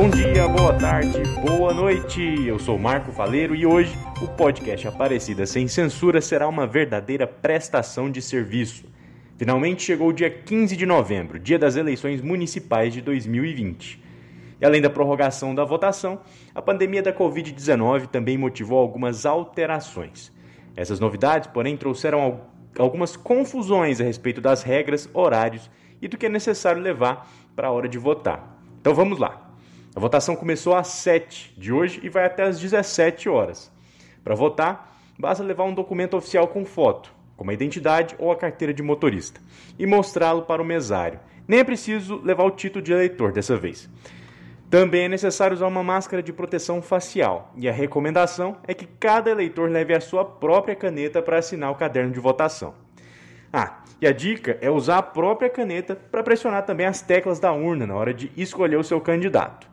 Bom dia, boa tarde, boa noite. Eu sou Marco Faleiro e hoje o podcast Aparecida Sem Censura será uma verdadeira prestação de serviço. Finalmente chegou o dia 15 de novembro, dia das eleições municipais de 2020. E além da prorrogação da votação, a pandemia da Covid-19 também motivou algumas alterações. Essas novidades, porém, trouxeram algumas confusões a respeito das regras, horários e do que é necessário levar para a hora de votar. Então vamos lá. A votação começou às 7 de hoje e vai até às 17 horas. Para votar, basta levar um documento oficial com foto, como a identidade ou a carteira de motorista, e mostrá-lo para o mesário. Nem é preciso levar o título de eleitor dessa vez. Também é necessário usar uma máscara de proteção facial, e a recomendação é que cada eleitor leve a sua própria caneta para assinar o caderno de votação. Ah, e a dica é usar a própria caneta para pressionar também as teclas da urna na hora de escolher o seu candidato.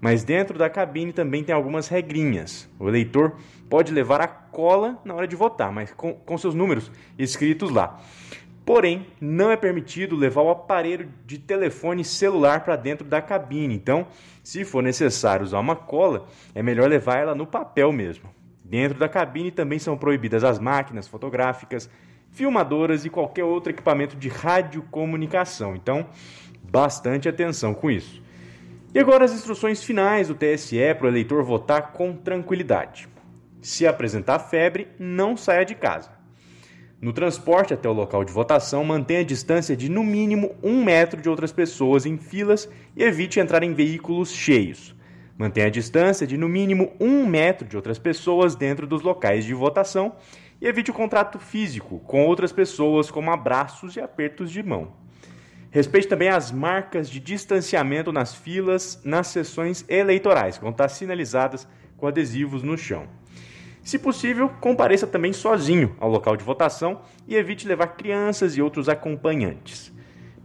Mas dentro da cabine também tem algumas regrinhas. O eleitor pode levar a cola na hora de votar, mas com, com seus números escritos lá. Porém, não é permitido levar o aparelho de telefone celular para dentro da cabine. Então, se for necessário usar uma cola, é melhor levar ela no papel mesmo. Dentro da cabine também são proibidas as máquinas fotográficas, filmadoras e qualquer outro equipamento de radiocomunicação. Então, bastante atenção com isso. E agora as instruções finais do TSE para o eleitor votar com tranquilidade. Se apresentar febre, não saia de casa. No transporte até o local de votação, mantenha a distância de no mínimo um metro de outras pessoas em filas e evite entrar em veículos cheios. Mantenha a distância de no mínimo um metro de outras pessoas dentro dos locais de votação e evite o contato físico com outras pessoas, como abraços e apertos de mão. Respeite também as marcas de distanciamento nas filas nas sessões eleitorais, que vão estar sinalizadas com adesivos no chão. Se possível, compareça também sozinho ao local de votação e evite levar crianças e outros acompanhantes.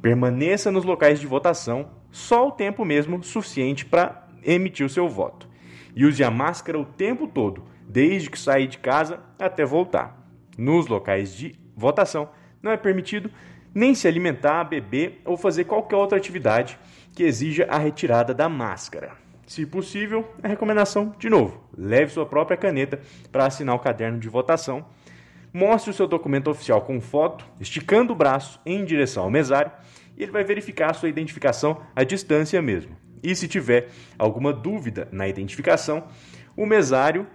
Permaneça nos locais de votação só o tempo mesmo suficiente para emitir o seu voto. E use a máscara o tempo todo, desde que sair de casa até voltar. Nos locais de votação, não é permitido nem se alimentar, beber ou fazer qualquer outra atividade que exija a retirada da máscara. Se possível, a recomendação, de novo, leve sua própria caneta para assinar o caderno de votação. Mostre o seu documento oficial com foto, esticando o braço em direção ao mesário, e ele vai verificar a sua identificação à distância mesmo. E se tiver alguma dúvida na identificação, o mesário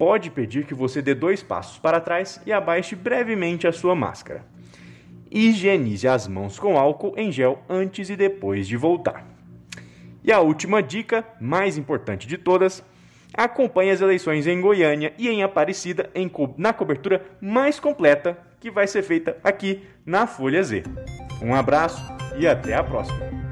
pode pedir que você dê dois passos para trás e abaixe brevemente a sua máscara higienize as mãos com álcool em gel antes e depois de voltar. E a última dica, mais importante de todas, acompanhe as eleições em Goiânia e em Aparecida em, na cobertura mais completa que vai ser feita aqui na Folha Z. Um abraço e até a próxima!